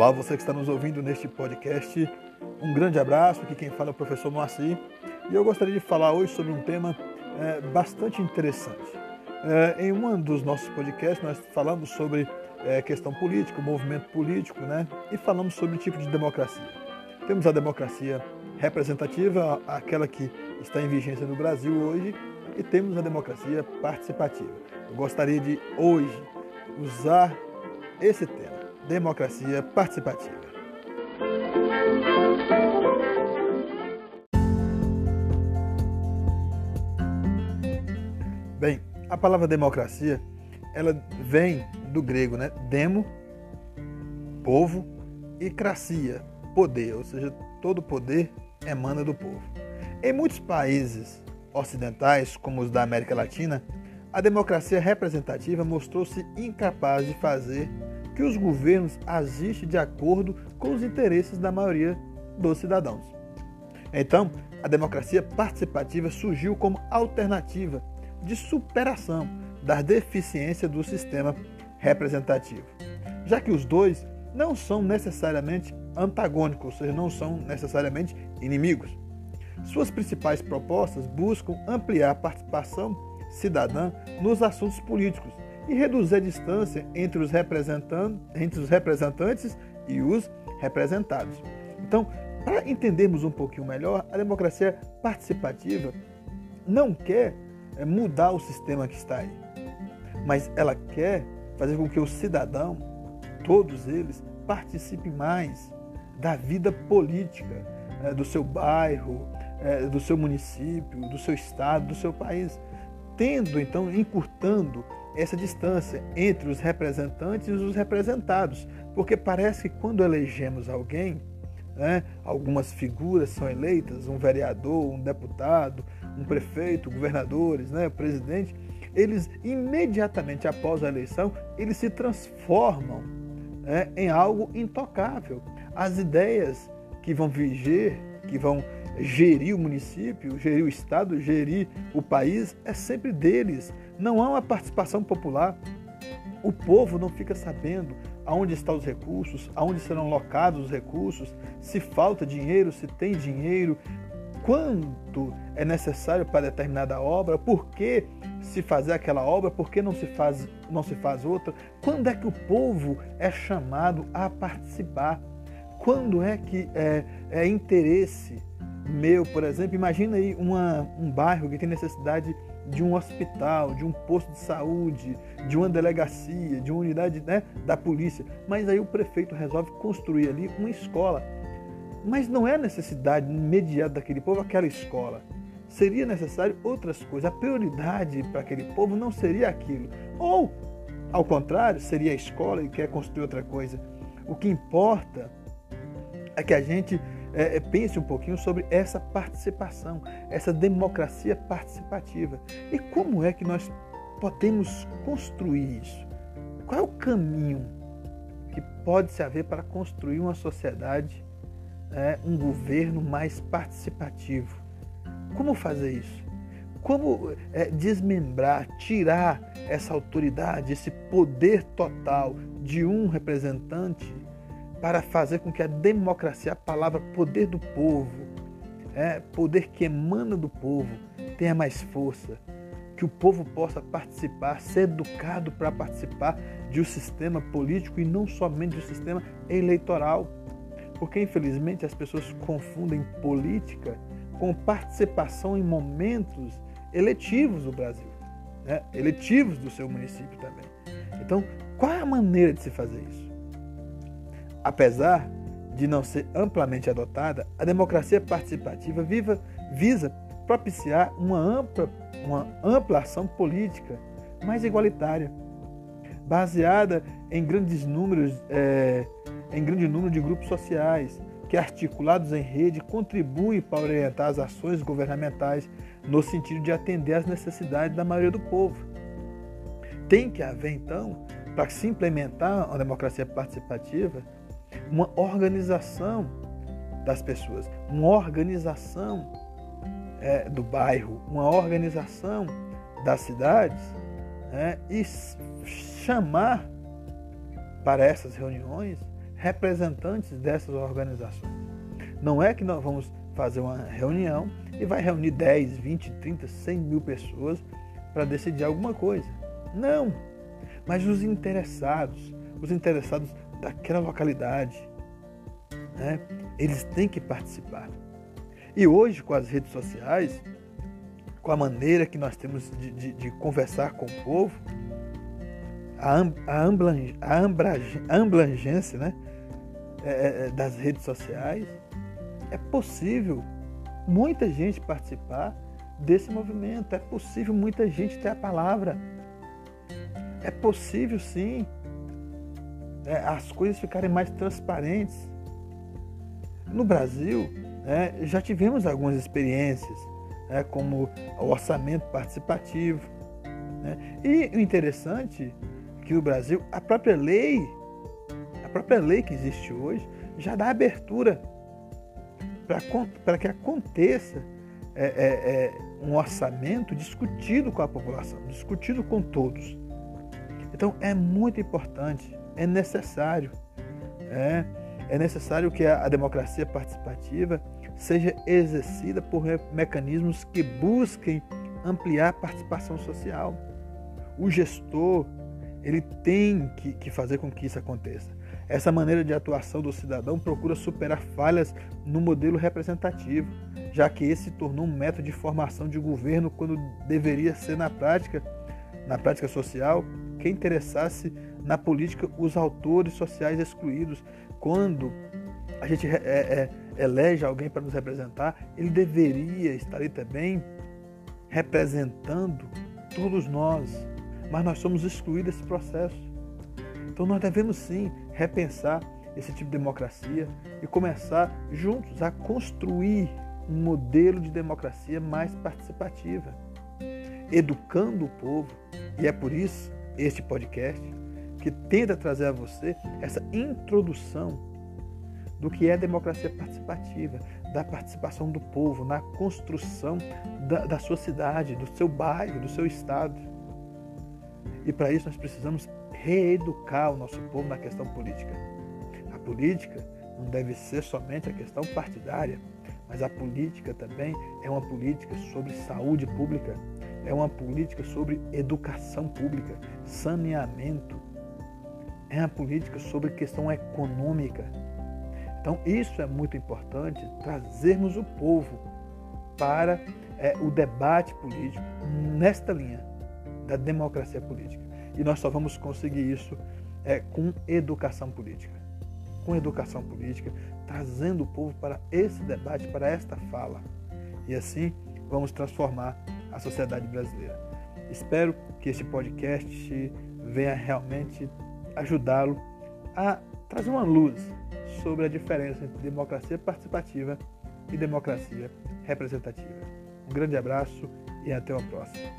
Olá, você que está nos ouvindo neste podcast. Um grande abraço. Aqui quem fala é o professor Moacir. E eu gostaria de falar hoje sobre um tema é, bastante interessante. É, em um dos nossos podcasts, nós falamos sobre é, questão política, movimento político, né? E falamos sobre tipo de democracia. Temos a democracia representativa, aquela que está em vigência no Brasil hoje, e temos a democracia participativa. Eu gostaria de hoje usar esse tema, democracia participativa. Bem, a palavra democracia, ela vem do grego, né? Demo, povo, e cracia, poder, ou seja, todo poder emana do povo. Em muitos países ocidentais, como os da América Latina, a democracia representativa mostrou-se incapaz de fazer que os governos agissem de acordo com os interesses da maioria dos cidadãos. Então, a democracia participativa surgiu como alternativa de superação da deficiência do sistema representativo, já que os dois não são necessariamente antagônicos, ou seja, não são necessariamente inimigos. Suas principais propostas buscam ampliar a participação cidadã nos assuntos políticos e reduzir a distância entre os, entre os representantes e os representados. Então, para entendermos um pouquinho melhor, a democracia participativa não quer eh, mudar o sistema que está aí, mas ela quer fazer com que o cidadão, todos eles, participem mais da vida política eh, do seu bairro, é, do seu município, do seu estado, do seu país, tendo então encurtando essa distância entre os representantes e os representados, porque parece que quando elegemos alguém, né, algumas figuras são eleitas, um vereador, um deputado, um prefeito, governadores, né, presidente, eles imediatamente após a eleição eles se transformam né, em algo intocável. As ideias que vão viger, que vão gerir o município, gerir o estado, gerir o país, é sempre deles. Não há uma participação popular. O povo não fica sabendo aonde estão os recursos, aonde serão locados os recursos, se falta dinheiro, se tem dinheiro, quanto é necessário para determinada obra, por que se fazer aquela obra, por que não se faz, não se faz outra, quando é que o povo é chamado a participar, quando é que é, é interesse meu, por exemplo, imagina aí uma, um bairro que tem necessidade de um hospital, de um posto de saúde, de uma delegacia, de uma unidade né, da polícia. Mas aí o prefeito resolve construir ali uma escola. Mas não é necessidade imediata daquele povo aquela escola. Seria necessário outras coisas. A prioridade para aquele povo não seria aquilo. Ou, ao contrário, seria a escola e quer construir outra coisa. O que importa é que a gente é, é, pense um pouquinho sobre essa participação, essa democracia participativa. E como é que nós podemos construir isso? Qual é o caminho que pode se haver para construir uma sociedade, é, um governo mais participativo? Como fazer isso? Como é, desmembrar, tirar essa autoridade, esse poder total de um representante para fazer com que a democracia, a palavra poder do povo, é, poder que emana do povo, tenha mais força, que o povo possa participar, ser educado para participar de um sistema político e não somente do sistema eleitoral. Porque, infelizmente, as pessoas confundem política com participação em momentos eletivos do Brasil, né? eletivos do seu município também. Então, qual é a maneira de se fazer isso? Apesar de não ser amplamente adotada, a democracia participativa viva, visa propiciar uma ampla, uma ampla ação política mais igualitária, baseada em grandes números, é, em grande número de grupos sociais, que articulados em rede contribuem para orientar as ações governamentais no sentido de atender às necessidades da maioria do povo. Tem que haver, então, para se implementar a democracia participativa, uma organização das pessoas, uma organização é, do bairro, uma organização das cidades é, e chamar para essas reuniões representantes dessas organizações. Não é que nós vamos fazer uma reunião e vai reunir 10, 20, 30, 100 mil pessoas para decidir alguma coisa. Não! Mas os interessados, os interessados daquela localidade, né, eles têm que participar. E hoje, com as redes sociais, com a maneira que nós temos de, de, de conversar com o povo, a, a, a abrangência né, é, é, é, das redes sociais, é possível muita gente participar desse movimento, é possível muita gente ter a palavra. É possível sim é, as coisas ficarem mais transparentes. No Brasil, é, já tivemos algumas experiências, é, como o orçamento participativo. Né? E o interessante é que no Brasil, a própria lei, a própria lei que existe hoje, já dá abertura para que aconteça é, é, é, um orçamento discutido com a população, discutido com todos. Então é muito importante, é necessário, é, é necessário que a, a democracia participativa seja exercida por mecanismos que busquem ampliar a participação social. O gestor ele tem que, que fazer com que isso aconteça. Essa maneira de atuação do cidadão procura superar falhas no modelo representativo, já que esse se tornou um método de formação de governo quando deveria ser na prática, na prática social, que interessasse na política os autores sociais excluídos. Quando a gente é, é, elege alguém para nos representar, ele deveria estar ali também representando todos nós, mas nós somos excluídos desse processo. Então nós devemos sim repensar esse tipo de democracia e começar juntos a construir um modelo de democracia mais participativa, educando o povo. E é por isso este podcast que tenta trazer a você essa introdução do que é democracia participativa, da participação do povo na construção da, da sua cidade, do seu bairro, do seu estado. E para isso nós precisamos reeducar o nosso povo na questão política. A política não deve ser somente a questão partidária, mas a política também é uma política sobre saúde pública, é uma política sobre educação pública, saneamento, é uma política sobre questão econômica. Então, isso é muito importante, trazermos o povo para é, o debate político nesta linha da democracia política. E nós só vamos conseguir isso é, com educação política. Com educação política, trazendo o povo para esse debate, para esta fala. E assim vamos transformar a sociedade brasileira. Espero que este podcast venha realmente ajudá-lo a trazer uma luz sobre a diferença entre democracia participativa e democracia representativa. Um grande abraço e até a próxima.